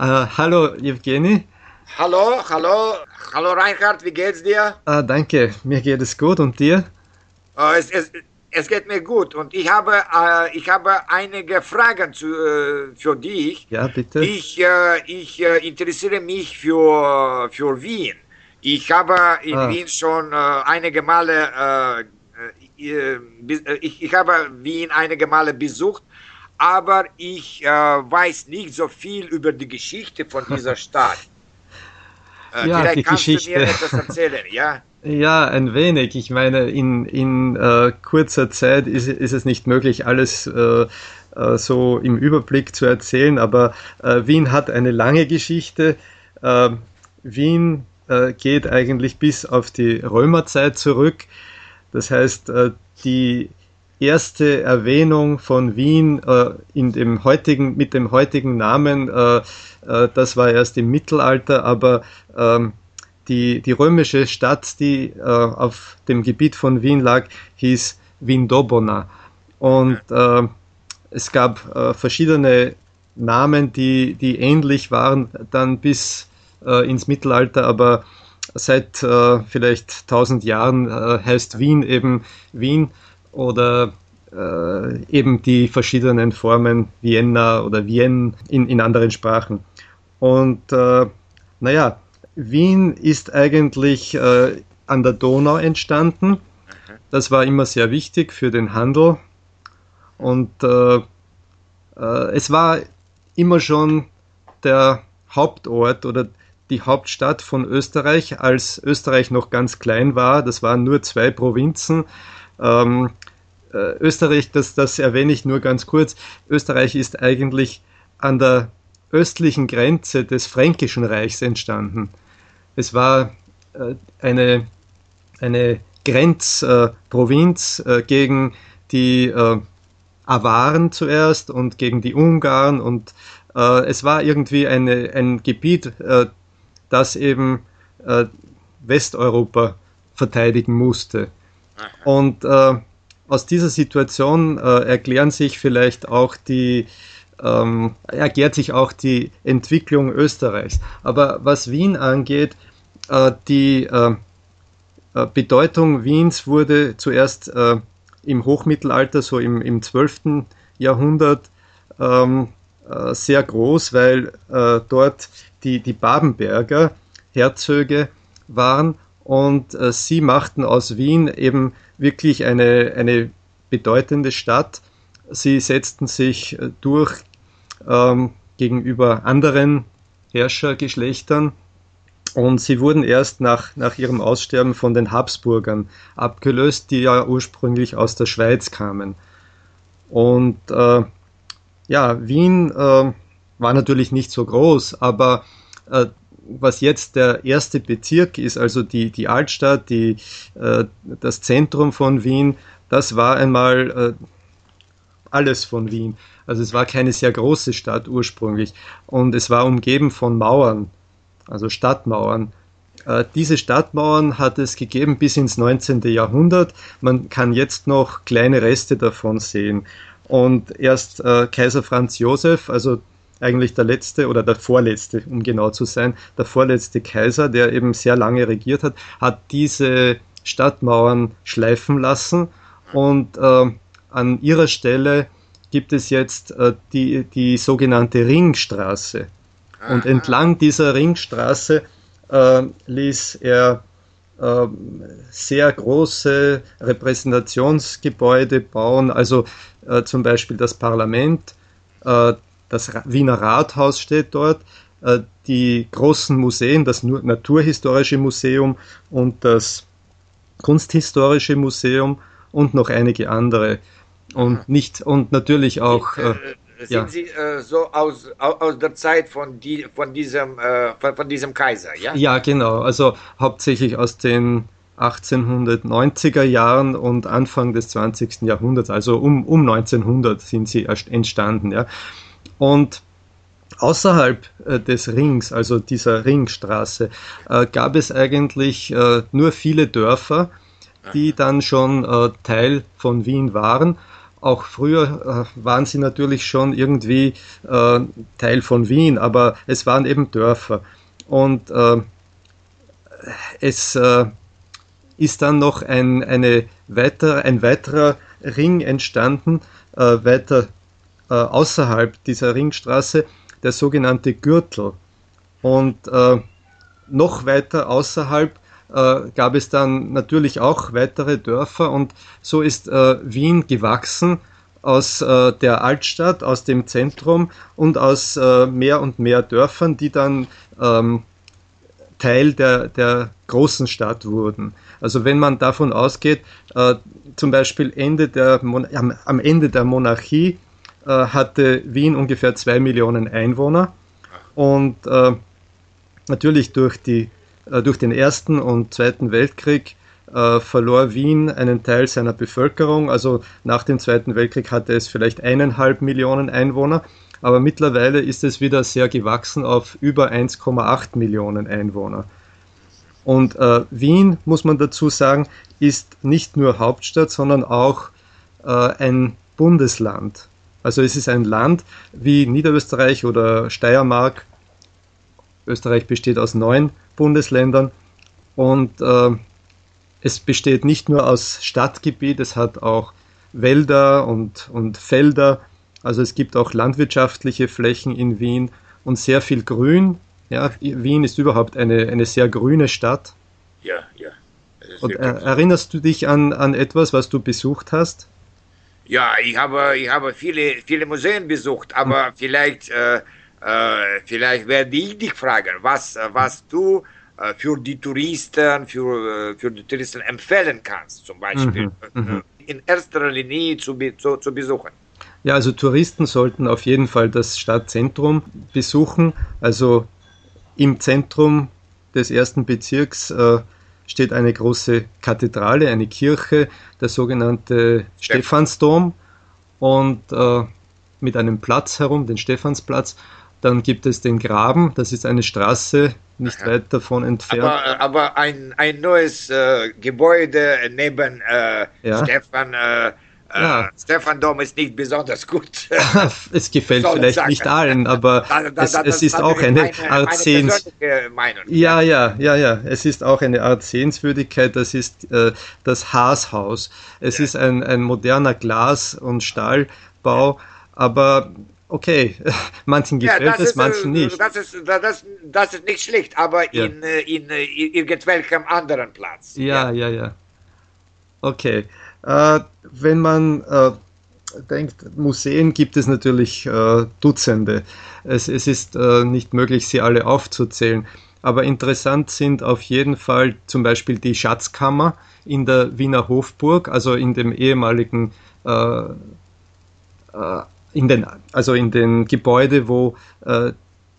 Äh, hallo, Evgeny. Hallo, hallo, hallo Reinhard, wie geht's dir? Ah, danke, mir geht es gut und dir? Uh, es, es, es geht mir gut und ich habe, äh, ich habe einige Fragen zu, äh, für dich. Ja, bitte. Ich, äh, ich interessiere mich für, für Wien. Ich habe in ah. Wien schon einige Male, ich, ich habe Wien einige Male besucht aber ich äh, weiß nicht so viel über die Geschichte von dieser Stadt. Äh, ja, vielleicht die kannst Geschichte. du mir etwas erzählen, ja? Ja, ein wenig. Ich meine, in, in äh, kurzer Zeit ist, ist es nicht möglich, alles äh, äh so im Überblick zu erzählen, aber äh, Wien hat eine lange Geschichte. Ähm, Wien äh, geht eigentlich bis auf die Römerzeit zurück. Das heißt, die erste Erwähnung von Wien äh, in dem heutigen, mit dem heutigen Namen, äh, äh, das war erst im Mittelalter, aber ähm, die, die römische Stadt, die äh, auf dem Gebiet von Wien lag, hieß Vindobona. Und äh, es gab äh, verschiedene Namen, die, die ähnlich waren, dann bis ins Mittelalter, aber seit vielleicht tausend Jahren heißt Wien eben Wien oder äh, eben die verschiedenen Formen Vienna oder Vienne in, in anderen Sprachen. Und äh, naja, Wien ist eigentlich äh, an der Donau entstanden. Das war immer sehr wichtig für den Handel. Und äh, äh, es war immer schon der Hauptort oder die Hauptstadt von Österreich, als Österreich noch ganz klein war. Das waren nur zwei Provinzen. Ähm, äh, Österreich, das, das erwähne ich nur ganz kurz. Österreich ist eigentlich an der östlichen Grenze des Fränkischen Reichs entstanden. Es war äh, eine, eine Grenzprovinz äh, gegen die äh, Awaren zuerst und gegen die Ungarn und äh, es war irgendwie eine, ein Gebiet, äh, das eben Westeuropa verteidigen musste. Und aus dieser Situation äh, erklären sich vielleicht auch die, ähm, erklärt sich auch die Entwicklung Österreichs. Aber was Wien angeht, äh, die äh, äh Bedeutung Wiens wurde zuerst äh, im Hochmittelalter, so im, im 12. Jahrhundert, ähm, äh, sehr groß, weil dort die, die Babenberger Herzöge waren und sie machten aus Wien eben wirklich eine, eine bedeutende Stadt. Sie setzten sich äh, durch ähm, gegenüber anderen Herrschergeschlechtern und sie wurden erst nach, nach ihrem Aussterben von den Habsburgern abgelöst, die ja ursprünglich aus der Schweiz kamen. Und äh, ja, Wien äh, war natürlich nicht so groß, aber äh, was jetzt der erste Bezirk ist, also die, die Altstadt, die, äh, das Zentrum von Wien, das war einmal äh, alles von Wien. Also es war keine sehr große Stadt ursprünglich und es war umgeben von Mauern, also Stadtmauern. Äh, diese Stadtmauern hat es gegeben bis ins 19. Jahrhundert. Man kann jetzt noch kleine Reste davon sehen. Und erst äh, Kaiser Franz Josef, also eigentlich der letzte oder der vorletzte, um genau zu sein, der vorletzte Kaiser, der eben sehr lange regiert hat, hat diese Stadtmauern schleifen lassen. Und äh, an ihrer Stelle gibt es jetzt äh, die, die sogenannte Ringstraße. Und entlang dieser Ringstraße äh, ließ er äh, sehr große Repräsentationsgebäude bauen, also äh, zum Beispiel das Parlament, äh, das Wiener Rathaus steht dort, äh, die großen Museen, das Naturhistorische Museum und das Kunsthistorische Museum und noch einige andere. Und nicht und natürlich auch. Äh, sind ja. Sie äh, so aus, aus der Zeit von, die, von, diesem, äh, von, von, diesem Kaiser, ja? Ja, genau. Also hauptsächlich aus den 1890er Jahren und Anfang des 20. Jahrhunderts, also um, um 1900 sind sie entstanden, ja. Und außerhalb äh, des Rings, also dieser Ringstraße, äh, gab es eigentlich äh, nur viele Dörfer, die dann schon Teil von Wien waren. auch früher waren sie natürlich schon irgendwie Teil von Wien, aber es waren eben Dörfer. Und es ist dann noch ein, eine weiter, ein weiterer Ring entstanden, weiter äh, außerhalb dieser Ringstraße, der sogenannte Gürtel. Und noch weiter außerhalb äh, gab es dann natürlich auch weitere Dörfer und so ist äh, Wien gewachsen aus äh, der Altstadt, aus dem Zentrum und aus äh, mehr und mehr Dörfern, die dann ähm, Teil der, der großen Stadt wurden. Also wenn man davon ausgeht, äh, zum Beispiel Ende der am, am, Ende der Monarchie äh, hatte Wien ungefähr zwei Millionen Einwohner und natürlich durch die äh, durch den Ersten und Zweiten Weltkrieg äh, verlor Wien einen Teil seiner Bevölkerung. Also nach dem Zweiten Weltkrieg hatte es vielleicht eineinhalb Millionen Einwohner, aber mittlerweile ist es wieder sehr gewachsen auf über 1,8 Millionen Einwohner. Und äh, Wien, muss man dazu sagen, ist nicht nur Hauptstadt, sondern auch äh, ein Bundesland. Also es ist ein Land wie Niederösterreich oder Steiermark. Österreich besteht aus neun Bundesländern. Und äh, es besteht nicht nur aus Stadtgebiet, es hat auch Wälder und, und Felder. Also es gibt auch landwirtschaftliche Flächen in Wien und sehr viel Grün. Ja, Wien ist überhaupt eine, eine sehr grüne Stadt. Ja, ja. Und äh, erinnerst du dich an, an etwas, was du besucht hast? Ja, ich habe, ich habe viele, viele Museen besucht, aber hm. vielleicht äh, äh, vielleicht werde ich dich fragen, was, äh, was du äh, für die Touristen, für, für die Touristen empfehlen kannst, zum Beispiel mhm, mhm. in erster Linie zu, zu, zu besuchen. Ja, also Touristen sollten auf jeden Fall das Stadtzentrum besuchen. Also im Zentrum des ersten Bezirks äh, steht eine große Kathedrale, eine Kirche, der sogenannte Stephansdom und äh, mit einem Platz herum, den Stephansplatz. Dann gibt es den Graben, das ist eine Straße nicht weit davon entfernt. Aber, aber ein, ein neues äh, Gebäude neben äh, ja. Stefan. Äh, äh ja. Stefan Dom ist nicht besonders gut. es gefällt vielleicht sagen. nicht allen, aber da, da, es, da, es ist auch eine meine, Art Sehenswürdigkeit. Ja, ja, ja, ja. Es ist auch eine Art Sehenswürdigkeit. Das ist äh, das Haashaus. Es ja. ist ein, ein moderner Glas- und Stahlbau, aber okay, manchen gefällt ja, es, manchen äh, nicht. Das ist, das, das ist nicht schlecht, aber in, äh, in, äh, in irgendwelchem anderen Platz. Ja, ja, ja. Okay. Äh, wenn man äh, denkt, Museen gibt es natürlich äh, Dutzende. Es, es ist nicht möglich, sie alle aufzuzählen. Aber interessant sind auf jeden Fall zum Beispiel die Schatzkammer in der Wiener Hofburg, also in dem ehemaligen in den, also in den Gebäude, wo äh,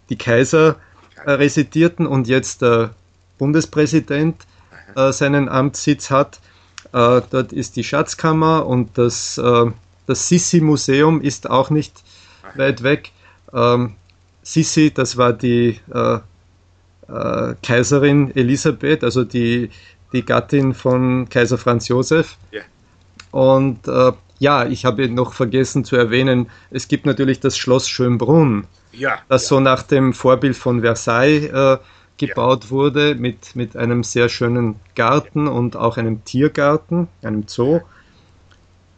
die Kaiser äh, residierten und jetzt der Bundespräsident äh, seinen Amtssitz hat. Äh, dort ist die Schatzkammer und das, äh, das Sissi-Museum ist auch nicht weit weg. Ähm, Sissi, das war die äh, Kaiserin Elisabeth, also die, die Gattin von Kaiser Franz Josef. Yeah. Und ja, ich habe noch vergessen zu erwähnen, es gibt natürlich das Schloss Schönbrunn, ja, das ja. so nach dem Vorbild von Versailles äh, gebaut wurde, mit, mit einem sehr schönen Garten und auch einem Tiergarten, einem Zoo.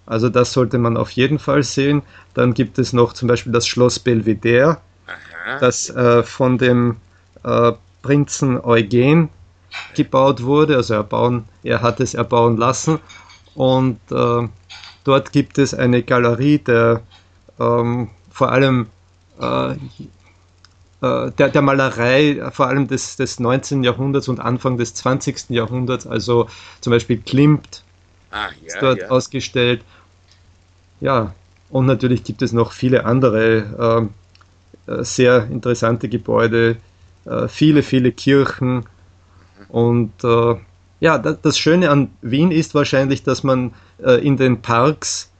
Also das sollte man auf jeden Fall sehen. Dann gibt es noch zum Beispiel das Schloss Belvedere, Aha. das äh, von dem äh, Prinzen Eugen gebaut wurde. Also erbauen, er hat es erbauen lassen. Und äh, Dort gibt es eine Galerie der ähm, vor allem äh, der, der, Malerei, vor allem des, des 19. Jahrhunderts und Anfang des 20. Jahrhunderts, also zum Beispiel Klimt ah, ja, ist dort ja. ausgestellt. Ja, und natürlich gibt es noch viele andere äh, äh sehr interessante Gebäude, äh, viele, viele Kirchen und äh, ja, das Schöne an Wien ist wahrscheinlich, dass man äh, in den Parks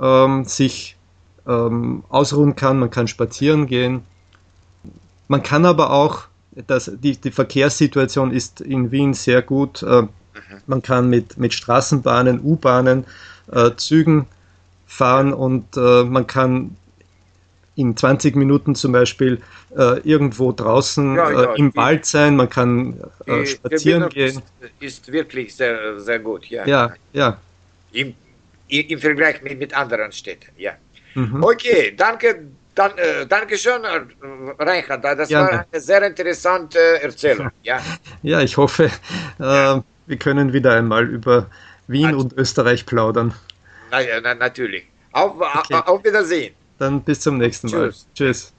ähm, sich ähm, ausruhen kann, man kann spazieren gehen. Man kann aber auch, das, die, die Verkehrssituation ist in Wien sehr gut. Äh, man kann mit, mit Straßenbahnen, U-Bahnen, äh, Zügen fahren und äh, man kann in 20 Minuten zum Beispiel äh, irgendwo draußen ja, ja, äh, im die, Wald sein, man kann äh, spazieren gehen. Ist wirklich sehr, sehr gut, ja. Ja, ja. Im, im Vergleich mit, mit anderen Städten, ja. Mhm. Okay, danke, dann, äh, danke schön, äh, Reinhard. Das Gerne. war eine sehr interessante Erzählung. Ja, ja ich hoffe, äh, ja. wir können wieder einmal über Wien und Österreich plaudern. Na, na, natürlich. Auf, okay. auf Wiedersehen. Dann bis zum nächsten Mal. Tschüss. Tschüss.